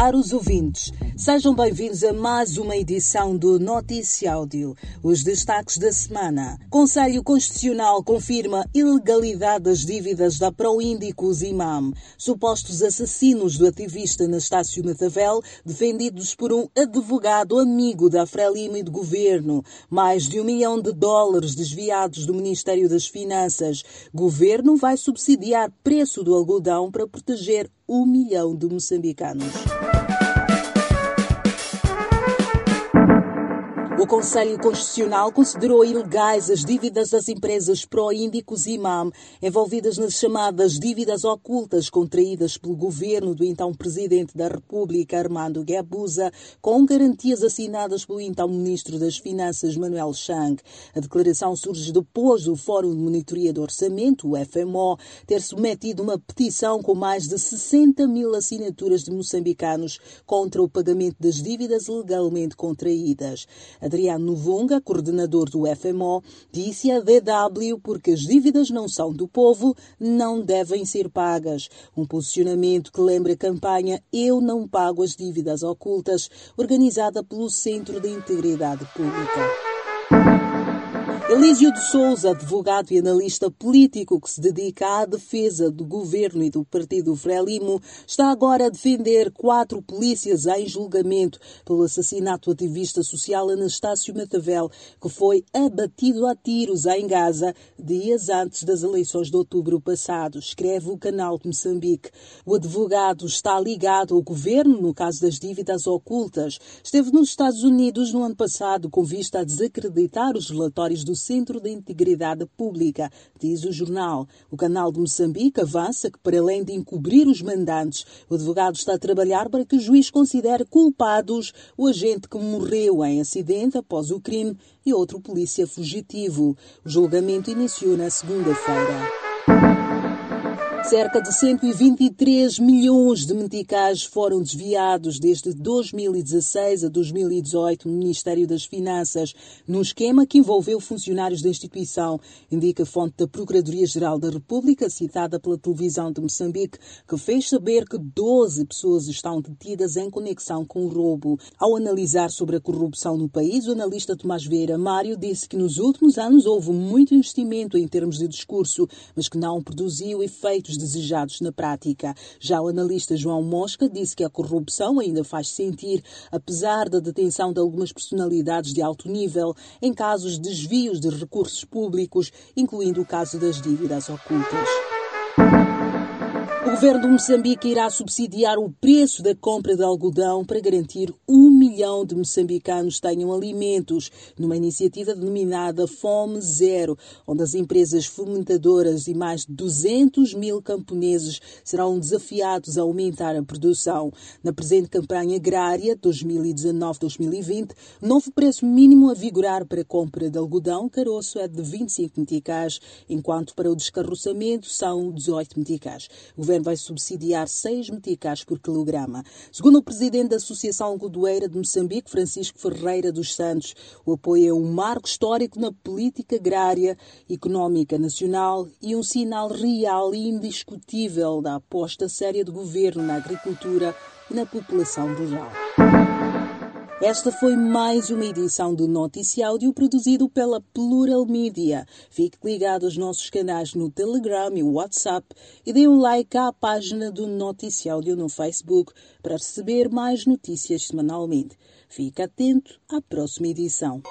Caros ouvintes, sejam bem-vindos a mais uma edição do Notícia Áudio. Os destaques da semana. Conselho Constitucional confirma ilegalidade das dívidas da Proíndicos Imam. Supostos assassinos do ativista Anastácio Matavel, defendidos por um advogado amigo da Frelimo e do governo. Mais de um milhão de dólares desviados do Ministério das Finanças. Governo vai subsidiar preço do algodão para proteger um milhão de moçambicanos. O Conselho Constitucional considerou ilegais as dívidas das empresas Proíndicos e IMAM, envolvidas nas chamadas dívidas ocultas contraídas pelo governo do então Presidente da República, Armando Guebuza, com garantias assinadas pelo então Ministro das Finanças, Manuel Chang. A declaração surge depois do Fórum de Monitoria do Orçamento, o FMO, ter submetido uma petição com mais de 60 mil assinaturas de moçambicanos contra o pagamento das dívidas legalmente contraídas. Adriano Novunga, coordenador do FMO, disse à DW porque as dívidas não são do povo, não devem ser pagas. Um posicionamento que lembra a campanha Eu Não Pago as Dívidas Ocultas, organizada pelo Centro de Integridade Pública. Elísio de Souza, advogado e analista político que se dedica à defesa do governo e do partido Frelimo, está agora a defender quatro polícias em julgamento pelo assassinato do ativista social Anastácio Matavel, que foi abatido a tiros em Gaza dias antes das eleições de outubro passado, escreve o canal de Moçambique. O advogado está ligado ao governo no caso das dívidas ocultas. Esteve nos Estados Unidos no ano passado com vista a desacreditar os relatórios do Centro de Integridade Pública, diz o jornal. O canal de Moçambique avança que, para além de encobrir os mandantes, o advogado está a trabalhar para que o juiz considere culpados o agente que morreu em acidente após o crime e outro polícia fugitivo. O julgamento iniciou na segunda-feira. Cerca de 123 milhões de meticais foram desviados desde 2016 a 2018 no Ministério das Finanças, num esquema que envolveu funcionários da instituição, indica a fonte da Procuradoria-Geral da República, citada pela televisão de Moçambique, que fez saber que 12 pessoas estão detidas em conexão com o roubo. Ao analisar sobre a corrupção no país, o analista Tomás Vieira Mário disse que nos últimos anos houve muito investimento em termos de discurso, mas que não produziu efeitos desejados na prática. Já o analista João Mosca disse que a corrupção ainda faz sentir, apesar da detenção de algumas personalidades de alto nível em casos de desvios de recursos públicos, incluindo o caso das dívidas ocultas. O governo de Moçambique irá subsidiar o preço da compra de algodão para garantir um milhão de moçambicanos tenham alimentos, numa iniciativa denominada Fome Zero, onde as empresas fomentadoras e mais de 200 mil camponeses serão desafiados a aumentar a produção. Na presente campanha agrária 2019-2020, novo preço mínimo a vigorar para a compra de algodão caroço é de 25 meticais, enquanto para o descarroçamento são 18 meticais. O governo vai subsidiar 6 meticais por quilograma. Segundo o presidente da Associação Godoeira de Moçambique, Francisco Ferreira dos Santos, o apoio é um marco histórico na política agrária económica nacional e um sinal real e indiscutível da aposta séria do governo na agricultura e na população rural. Esta foi mais uma edição do Noticiáudio produzido pela Plural Media. Fique ligado aos nossos canais no Telegram e WhatsApp e dê um like à página do Noticiáudio no Facebook para receber mais notícias semanalmente. Fique atento à próxima edição.